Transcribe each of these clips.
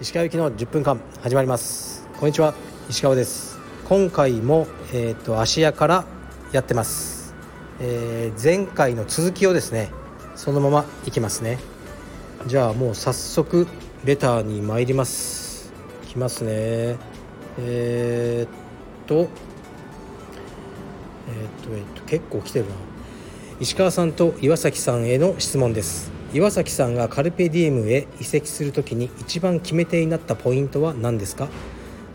石川行きの10分間始まります。こんにちは石川です。今回もえっ、と芦屋からやってます、えー前回の続きをですねそのままいきますね。じゃあもう早速レターに参ります。きますね。えーっとえーっとえーっと結構来てるな。石川さんと岩崎さんへの質問です。岩崎さんがカルペディエムへ移籍するときに一番決め手になったポイントは何ですか？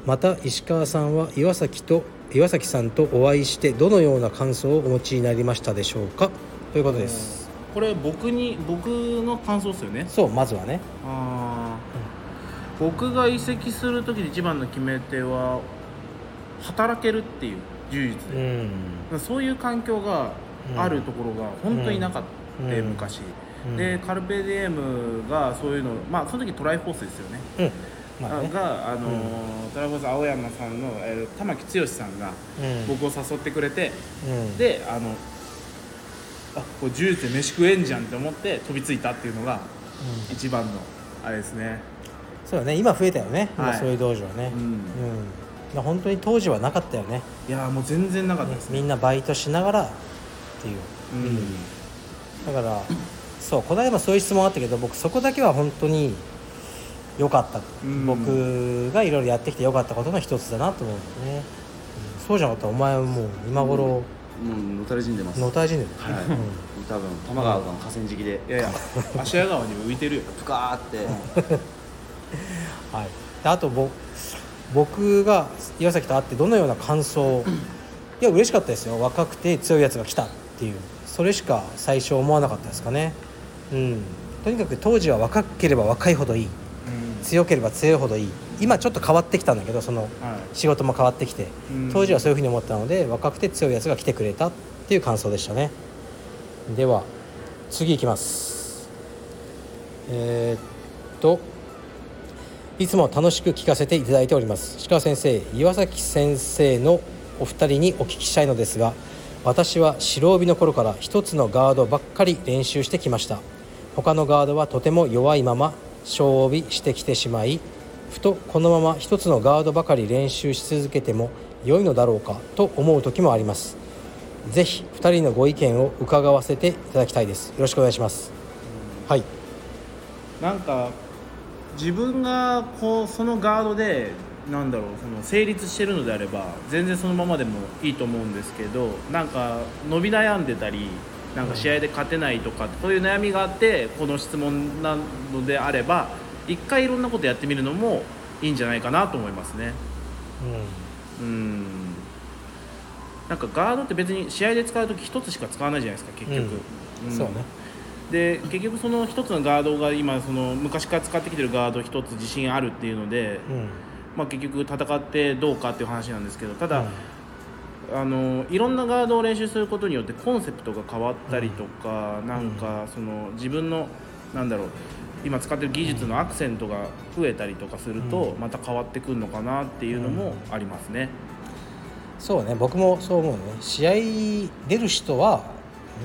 また石川さんは岩崎と岩崎さんとお会いしてどのような感想をお持ちになりましたでしょうか？ということです。これ僕に僕の感想ですよね。そうまずはね。あー。僕が移籍する時で一番の決め手は働けるっていう充実。うで、ん。そういう環境があるところが本当になかった、うん。昔、うん。でカルペディエムがそういうのまあその時トライフォースですよね。うん。まあね。があのートライフォース青山さんの、えー玉木剛さんがうん。僕を誘ってくれて、うん。であのあこれ柔術で飯食えんじゃんって思って飛びついたっていうのがうん。一番のあれですね。そうだね。今増えたよね、今はい。そういう道場はね。うん。うん。まあ本当に当時はなかったよね。いやーもう全然なかったですね。みんなバイトしながらっていう。うん。だからそうこの間もそういう質問あったけど僕そこだけは本当に良かった、うん。僕がいろいろやってきて良かったことの一つだなと思うんだよね、うん。そうじゃなかったらお前はもう今頃もうのたれ死んでます。のたれ死んでる、はい。うん。多分多摩川の河川敷で。いやいや 芦屋川にも浮いてるよ。ぷかーって。はい、であとぼ僕が岩崎と会ってどのような感想いや嬉しかったですよ。若くて強いやつが来たっていう。それしか最初思わなかったですかね。うん。とにかく当時は若ければ若いほどいい。強ければ強いほどいい。今ちょっと変わってきたんだけどそのはい。仕事も変わってきて。うん。当時はそういうふうに思ったので若くて強いやつが来てくれたっていう感想でしたね。では次いきます。えーっといつも楽しく聞かせていただいております。鹿先生岩崎先生のお二人にお聞きしたいのですが私は白帯の頃から一つのガードばっかり練習してきました。他のガードはとても弱いまま小帯してきてしまいふとこのまま一つのガードばかり練習し続けても良いのだろうかと思う時もあります。ぜひ二人のご意見を伺わせていただきたいです。よろしくお願いします。はい。なんか自分がこうそのガードでなんだろうその成立してるのであれば全然そのままでもいいと思うんですけどなんか伸び悩んでたりなんか試合で勝てないとかそういう悩みがあってこの質問なのであれば一回いろんなことやってみるのもいいんじゃないかなと思いますね。うん。なんかガードって別に試合で使う時一つしか使わないじゃないですか結局、うん。そうね。で結局その一つのガードが今その昔から使ってきてるガード一つ自信あるっていうので、うんまあ、結局戦ってどうかっていう話なんですけどただ、あのいろんなガードを練習することによってコンセプトが変わったりとか、なんかその自分のなんだろう今使ってる技術のアクセントが増えたりとかすると、また変わってくるのかなっていうのもありますね。そうね僕もそう思うね。試合出る人は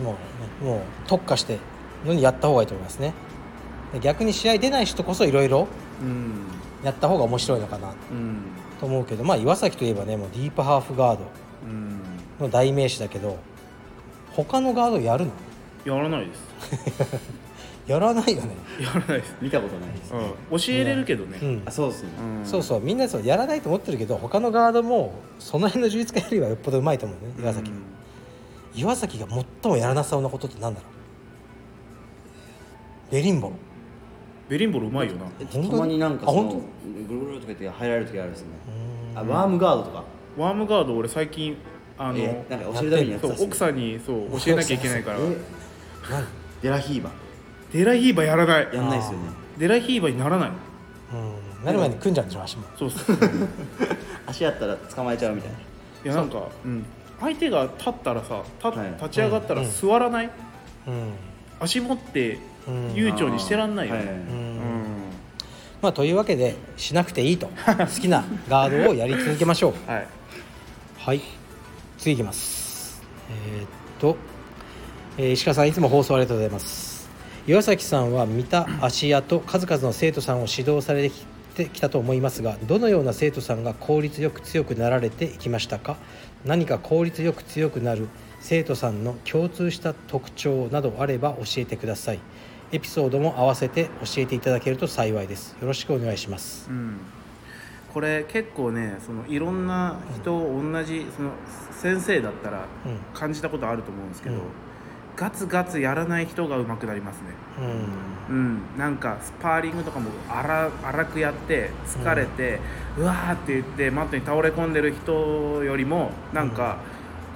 もう,、ね、もう特化してのにやった方がいいと思いますね。で逆に試合出ない人こそいろいろうんやった方が面白いのかな。うん。と思うけどまあ岩崎といえばねもうディープハーフガード。うん。の代名詞だけど他のガードやるの？やらないです。やらないよね、やらないです。見たことないです、うん、教えれるけどね。うん。あそうですね、うん。そうそう。みんなそうやらないと思ってるけど他のガードもその辺の充実家よりはよっぽどうまいと思うね岩崎、うん。岩崎。が最もやらなそうなことってなんだろう？ベリンボロベリンボルうまいよな。たまになんかそのあ本ぐるぐるとか言って入られる時あるんですよね。うん。あワームガードとか。ワームガード俺最近あの、えなんか教えるためにやってたっすねそう奥さんにそう教えなきゃいけないから。え何デラヒーバデラヒーバーやらない。やんないですよね。デラヒーバーにならない。うん。なる前に組んじゃうんでしょ足も。そうそう。足やったら捕まえちゃうみたいな。いやなんか、うん、相手が立ったらさ立,、はい。立ち上がったらうん。座らない、うん。足持ってうん悠長にしてらんないよ。ね、まあというわけでしなくていいと。好きなガードをやり続けましょう。はい。はい。次いきます。えーっと。えー石川さんいつも放送ありがとうございます。岩崎さんは見た芦屋と数々の生徒さんを指導されてきたと思いますがどのような生徒さんが効率よく強くなられていきましたか？何か効率よく強くなる生徒さんの共通した特徴などあれば教えてくださいエピソードも合わせて教えていただけると幸いです。よろしくお願いします。うん、これ結構ねそのいろんな人同じその先生だったらうん。感じたことあると思うんですけど、うん。ガツガツやらない人が上手くなりますね。うん。うん。なんかスパーリングとかも荒荒くやって疲れて、うわーって言ってマットに倒れ込んでる人よりもなんか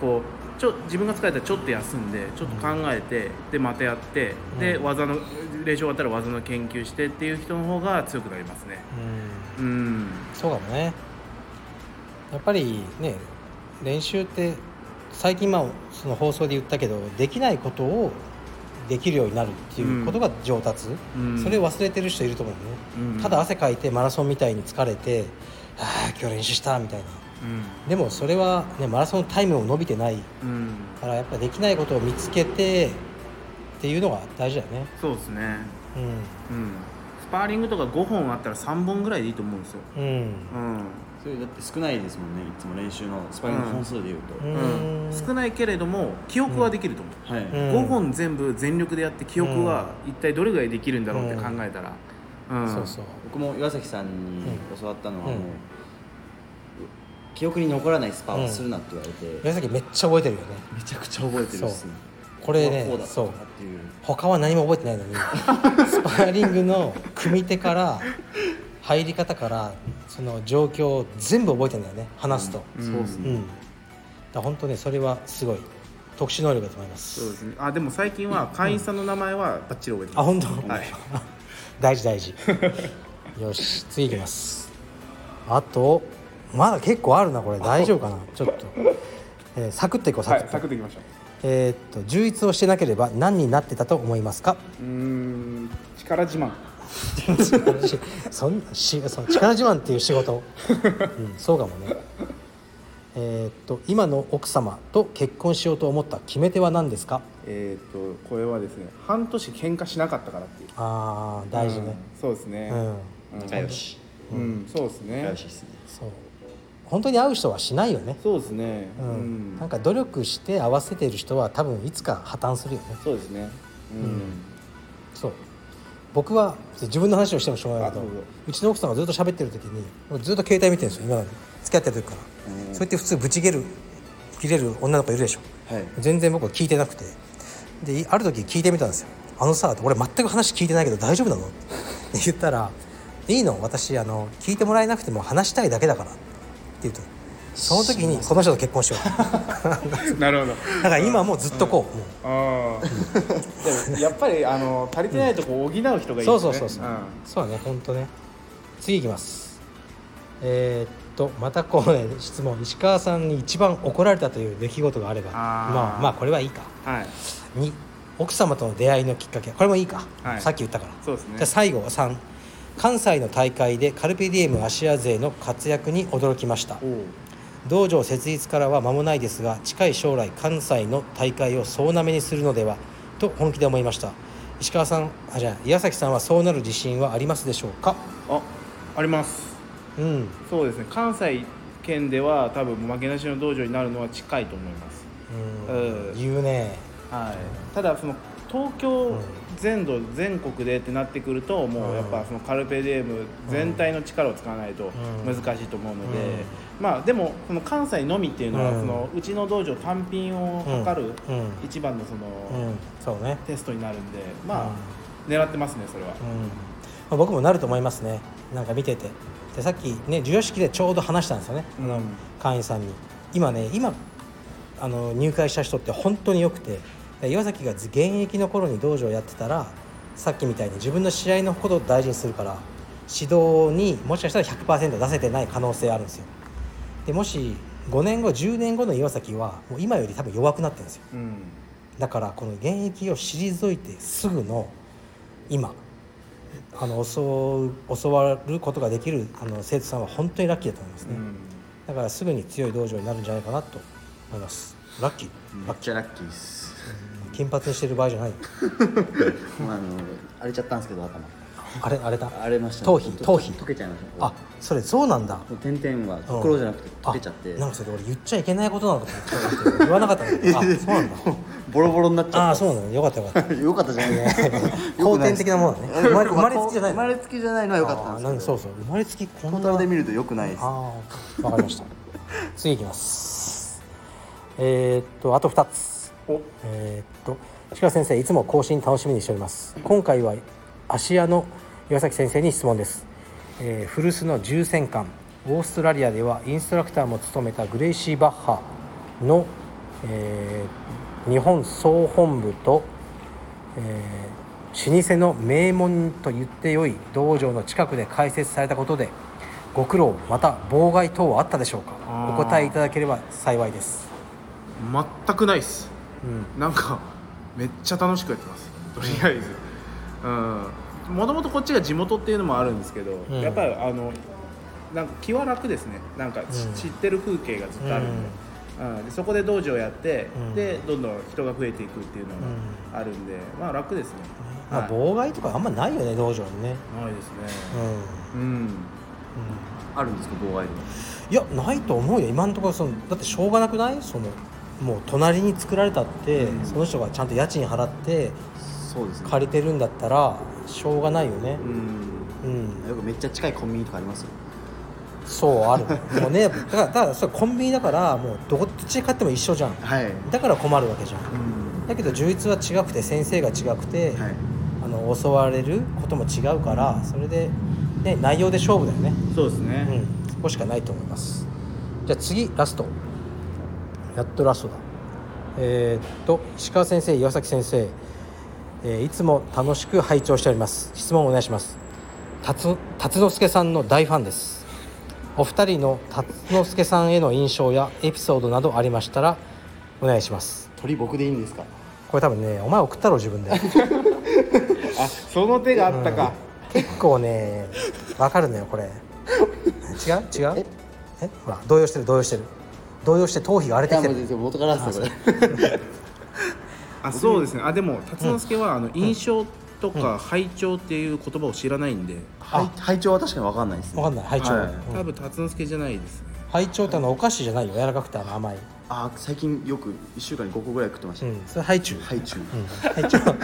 こうちょ自分が疲れたらちょっと休んでちょっと考えてでまたやってでうん。技の練習終わったら技の研究してっていう人の方が強くなりますね。うん。うん。そうかもね。やっぱりね練習って最近まあその放送で言ったけどできないことをできるようになるっていうことが上達、うん。それを忘れてる人いると思うね、うん。ただ汗かいてマラソンみたいに疲れて「ああ今日練習した」みたいなでもそれは、ね、マラソンタイムも伸びてないうん、うん、からやっぱできないことを見つけてっていうのが大事だよね。そうですね。ううん。スパーリングとか5本あったら3本ぐらいでいいと思うんですよ。んうん。うん。それだって少ないですもんねいつも練習のスパイング本数でいうと、うん。うん、少ないけれども記憶はできると思う、はい、うん。5本全部全力でやって記憶は一体どれぐらいできるんだろうって考えたら、うん。そうそう。僕も岩崎さんに教わったのはもう、うん記憶に残らないスパはするなって言われて、宮崎めっちゃ覚えてるよね。めちゃくちゃ覚えてるっすね。これねそう。他は何も覚えてないのに スパーリングの組み手から入り方からその状況を全部覚えてるんだよね話すと。うん。そうですね、うん、だ本当ねそれはすごい特殊能力だと思います。そうですね。あでも最近は会員さんの名前はバッチリ覚えてます、あ本当、はい。大事大事。よし次いきます。あとまだ結構あるなこれ。大丈夫かな？ちょっと、えーサクッといこうサクッと、はいサクッといきましょう。えーっと充実をしてなければ何になってたと思いますか？うーん力自慢。そんしその力自慢っていう仕事、うん、そうかもね。えーっと今の奥様と結婚しようと思った決め手は何ですか？えっ、とこれはですね半年喧嘩しなかったからっていう。あー大事ね。うんそうですね。うん、うん。仲良し。うん、そうですね。仲良しですね。そう本当に会う人はしないよね。そうですね。う、うん。んなんか努力して合わせてる人は多分いつか破綻するよね。そうですね。うん、そう。僕は自分の話をしてもしょうがないけどうちの奥さんがずっと喋ってる時にずっと携帯見てるんですよ今まで。付き合ってる時から、うん。そうやって普通ブチ切れる切れる女の子いるでしょ。はい。全然僕は聞いてなくて。である時聞いてみたんですよ「あのさ俺全く話聞いてないけど大丈夫なの?」って言ったら「いいの。私あの聞いてもらえなくても話したいだけだから」って言うと。その時にこの人と結婚しよう。なるほど。だから今はもうずっとこう、もう。ああでもやっぱりあの足りてないとこを補う人がいいですね、そうそうそうそう、ん。そうだね本当ね。次いきます。えーっとまたこうね質問。石川さんに一番怒られたという出来事があれば。まあまあこれはいいか。はい。2奥様との出会いのきっかけ。これもいいか、はい。さっき言ったから。そうですね。じゃあ最後は3関西の大会でカルペディエム芦屋勢の活躍に驚きました。道場設立からは間もないですが近い将来関西の大会を総なめにするのではと本気で思いました。石川さんあじゃあ岩崎さんはそうなる自信はありますでしょうか？ああります。うん。そうですね。関西圏では多分負けなしの道場になるのは近いと思います。うん。うん。言うね。はい、ただその東京全土全国でってなってくるともうやっぱそのカルペディエム全体の力を使わないとうん。難しいと思うので、うん。まあでもその関西のみっていうのはうん。そのうちの道場単品を測る一番のそのね。テストになるんでまあ狙ってますねそれは。うん。まあ、僕もなると思いますね。なんか見てて。でさっきね授与式でちょうど話したんですよね、あのうん会員さんに。今ね今あの入会した人って本当によくて。で岩崎が現役の頃に道場やってたらさっきみたいに自分の試合のことを大事にするから指導にもしかしたら100%出せてない可能性あるんですよ。でもし5年後10年後の岩崎はもう今より多分弱くなってるんですよ。うん。だからこの現役を退いてすぐの今あの襲う襲わることができるあの生徒さんは本当にラッキーだと思いますね、うん。だからすぐに強い道場になるんじゃないかなと思います。ラッキー、めっちゃラッキーです金髪にしてる場合じゃない。まああの荒れちゃったんですけど頭。あれあれだ荒れました頭皮？頭皮？溶けちゃいました。あそれそうなんだ。点々は袋じゃなくて溶けちゃって。あなんかそれ俺言っちゃいけないことなのかと思っちゃうけど言わなかったあ そうなんだボロボロになっちゃった。ああそうなんだ。よかったよかった。よかったじゃない。後天的なものだね生まれ生まれつきじゃない生まれつきじゃないのは良かったんですけそうそう。生まれつきこんな。トータルで見ると良くないです。わかりました。次いきます。えー、っとあと2つおえー、っと鹿先生いつも更新楽しみにしております。今回は芦屋の岩崎先生に質問です、えー古巣の重戦艦オーストラリアではインストラクターも務めたグレイシー・バッハの、えー日本総本部と、えー老舗の名門と言ってよい道場の近くで開設されたことでご苦労また妨害等はあったでしょうか？お答えいただければ幸いです、全くないっすうん。なんかめっちゃ楽しくやってます。とりあえず。うん。もともとこっちが地元っていうのもあるんですけど、うん。やっぱりあのなんか気は楽ですね。なんかち、うん。知ってる風景がずっとあるんで,、うん。でそこで道場やって、うん。でどんどん人が増えていくっていうのがあるんで、まあ楽ですね、まあ、はい。妨害とかあんまないよね道場にね、ないですうん。ねうん。あるんですか妨害いやないと思うよ今のところ。そのだってしょうがなくない？そのもう隣に作られたって、うん。その人がちゃんと家賃払ってそうですね。借りてるんだったらしょうがないよね。うん。うん、よくめっちゃ近いコンビニとかあります？よそうある。もうねだからだからそれコンビニだからもうどこっちで買っても一緒じゃん。はい。だから困るわけじゃん。うん。だけど充実は違くて先生が違くて、はい。あの襲われることも違うからそれで、ね、内容で勝負だよね。そうですね、うん、そこしかないと思います。じゃあ次ラストやっとラストだ。えーっと石川先生岩崎先生、えーいつも楽しく拝聴しております。質問をお願いします。辰辰之助さんの大ファンです。お二人の辰之助さんへの印象やエピソードなどありましたらお願いします。鳥僕でいいんですか？これ多分ねお前送ったろ自分で。あその手があったか、結構ねわかるのよこれ。違う？違う？え？ほら動揺してる動揺してる動揺して頭皮が荒れてきてる。元からですよこれあそうですね。あでも辰之助はあの印象とか拝聴っていう言葉を知らないんで、はい。拝聴は確かに分かんないですね。わかんない。拝聴、はい。うん多分辰之助じゃないですね。拝聴ってあのお菓子じゃないよ。柔らかくてあの甘いあ最近よく1週間に5個ぐらい食ってました、うんそれハイチュウ。ハイチュウ、うんハイチュウ。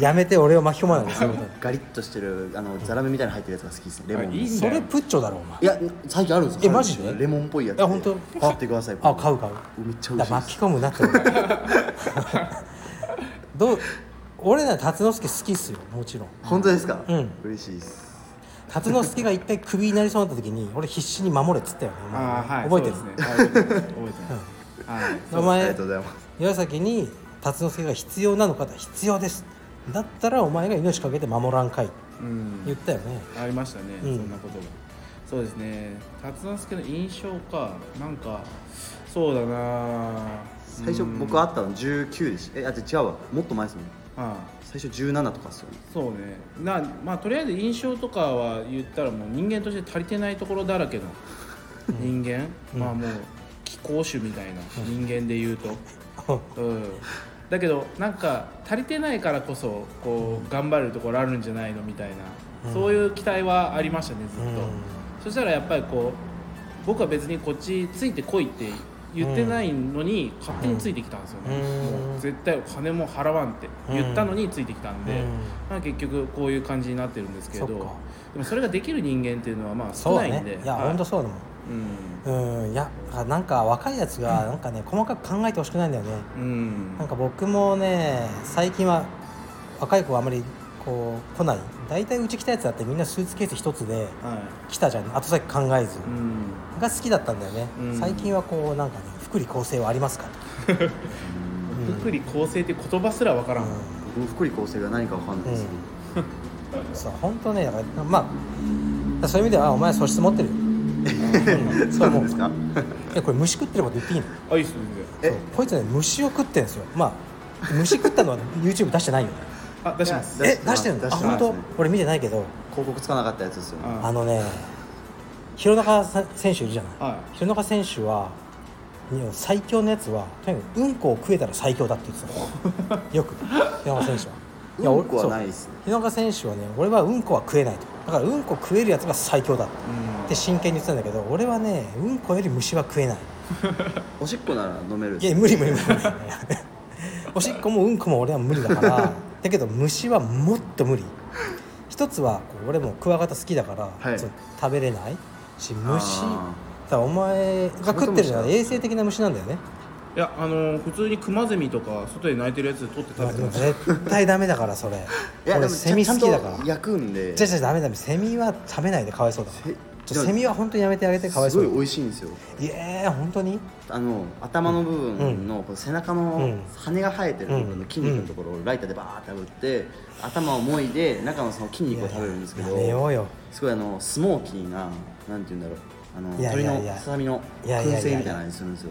やめて俺を巻き込まないでガリッとしてるあのザラメみたいなの入ってるやつが好きですね。レモンの。いあいそれプッチョだろお前。や最近あるんですよ。えマジで？レモンっぽいやついや本当？買ってくださいあ買う買う。めっちゃ美だ味しい巻き込むなって。どう？俺なら辰之助好きっすよもちろん。本当ですか？うん。嬉しいです辰之助が一回クビになりそうになった時に 俺必死に守れっつったよねあーはい覚えてる？そうですね。はい覚えてます覚えてます。はいおあり前がとうございます。岩崎に辰之助が必要なのかと必要です。だったらお前が命かけて守らんかいうん。言ったよね。ありましたね、うん。そんなことがそうですね。辰之助の印象かなんかそうだな最初うん。僕会ったの19でした。えあ違うわ。もっと前ですもんは最初17とかっすよねいそうね。なまあとりあえず印象とかは言ったらもう人間として足りてないところだらけの人間、まあもう気候種みたいな人間で言うと、うん、だけどなんか足りてないからこそこう頑張れるところあるんじゃないのみたいな、そういう期待はありましたねずっと、うん。そしたらやっぱりこう僕は別にこっちついてこいって言ってないのに勝手についてきたんですよ。ね、うん。もう絶対金も払わんって言ったのについてきたんで、うん。まあ、結局こういう感じになってるんですけどでもそれができる人間っていうのはまあそうだ少ないんで。ねいやはい。本当そうだもん。うん。いやなんか若いやつがなんかね細かく考えてほしくないんだよね。うん、うん。なんか僕もね最近は若い子はあまりこう来ない。大体うち来たやつだってみんなスーツケース一つでは来たじゃん。後先考えず。いうん。が好きだったんだよね、うん。最近はこうなんかね福利厚生はありますかとか、福利厚生って言葉すらわからん、う僕も福利厚生が何か分かんないですそう本当ねだからまあそういう意味ではあお前素質持ってる。そう思う。ですか？いやこれ虫食ってること言っていいの？あいいっすねこいつね虫を食ってんですよ。まあ虫食ったのは YouTube 出してないよねあ出します。出え出してるの？あ本当？俺見てないけど。広告つかなかったやつですよ。ねああのね弘中さ選手いるじゃない？は弘中選手は最強のやつはとにかくうんこを食えたら最強だって言ってた。の よく日永選手は。いうんこはそうないっすね。日永選手はね俺はうんこは食えないと。だからうんこ食えるやつが最強だって。真剣に言ってたんだけど俺はねうんこより虫は食えない。おしっこなら飲めるいや無理無理無理無理。おしっこもうんこも俺は無理だからだけど虫はもっと無理。一つはこう俺もクワガタ好きだから、はい。食べれない。し虫。あだからお前が食ってるのは衛生的な虫なんだよね。いやあの普通にクマゼミとか外で鳴いてるやつ取って食べてま絶対ダメだからそれ。いやでも俺セミ好きだから。ちゃんと焼くんで。じゃじゃダメダメ。セミは食べないでかわいそうだから。せちょセミは本当にやめてあげてかわいそうすごい美味しいんですよ。いや本当に？あの頭の部分のこの背中うのん羽が生えてる部分の筋肉のところをライターでバーって炙って頭をもいで中のその筋肉を食べるんですけどやめようよ。すごいあのスモーキーななんて言うんだろう。あのいやい鳥やいや。のささみの燻製みたいな味するんですよ。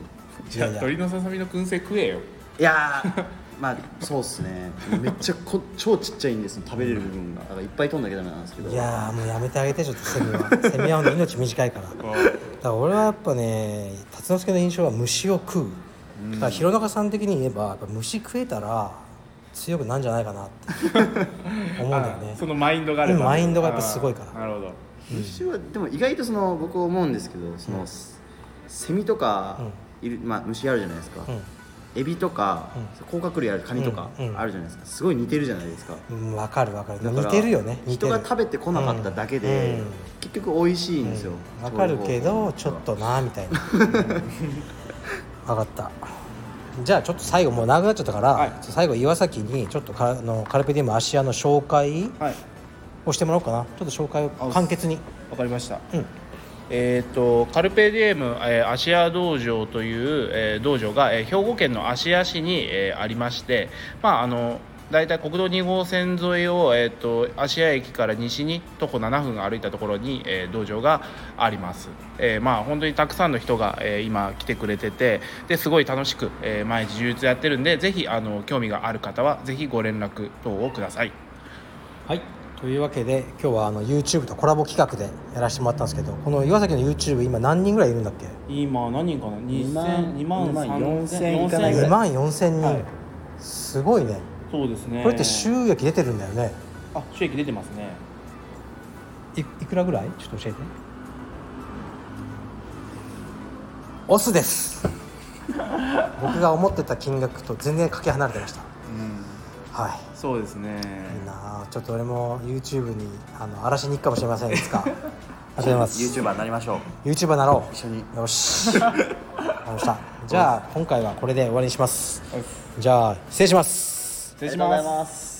じゃあ鳥のささみの燻製食えよ。いやーまあそうっすね。めっちゃこ超ちっちゃいんです食べれる部分が。だからいっぱい取んなきゃダメなんですけど。いやーもうやめてあげてちょっとセミは。セミは命短いから。だから俺はやっぱね辰之助の印象は虫を食う。だから弘中さん的に言えばやっぱ虫食えたら強くなんじゃないかなって。思うんだよね。そのマインドがあれば、うんマインドがやっぱすごいから。なるほど。虫はでも意外とその僕思うんですけどその、セミとかいる、まあ、虫あるじゃないですか、うんエビとか、甲殻類あるカニとかあるじゃないですか。すごい似てるじゃないですか。うん分かる分かる。似てるよね。似てる。人が食べてこなかっただけで、うん。結局美味しいんですよ、分かるけどちょっとなみたいな。分かった。じゃあちょっと最後もう長くなっちゃったから、はい。最後岩崎にちょっとかあのカルペディウム芦屋の紹介はい。をしてもらおうかな。ちょっと紹介をあ簡潔に。わかりました。うんえー、とカルペディエム、えー、芦屋道場という、えー道場が、えー兵庫県の芦屋市に、えーありまして、まあ、あの大体国道2号線沿いを、えー、と芦屋駅から西に徒歩7分歩いたところに、えー道場があります、えーまあ、本当にたくさんの人が、えー今来てくれててですごい楽しく、えー毎日充実やってるんでぜひあの興味がある方はぜひご連絡等をください。はい。というわけで今日はあの YouTube とコラボ企画でやらせてもらったんですけどこの岩崎の YouTube 今何人ぐらいいるんだっけ？今何人かな？2万2万2万3000 4000いかな？いぐら2万4000人、はい。すごいね。そうですね。これって収益出てるんだよね。あ収益出てますね。いいくらぐらい？ちょっと教えて。オスです。僕が思ってた金額と全然かけ離れてました。はいそうですね。いいなあ。ちょっと俺も YouTube にあの荒らしに行くかもしれませんいつか。ありがとうございます。YouTuber になりましょう。YouTuber なろう。一緒に。よし。わかりました。じゃあ今回はこれで終わりにします。じゃあ失礼します。失礼しありがとうございます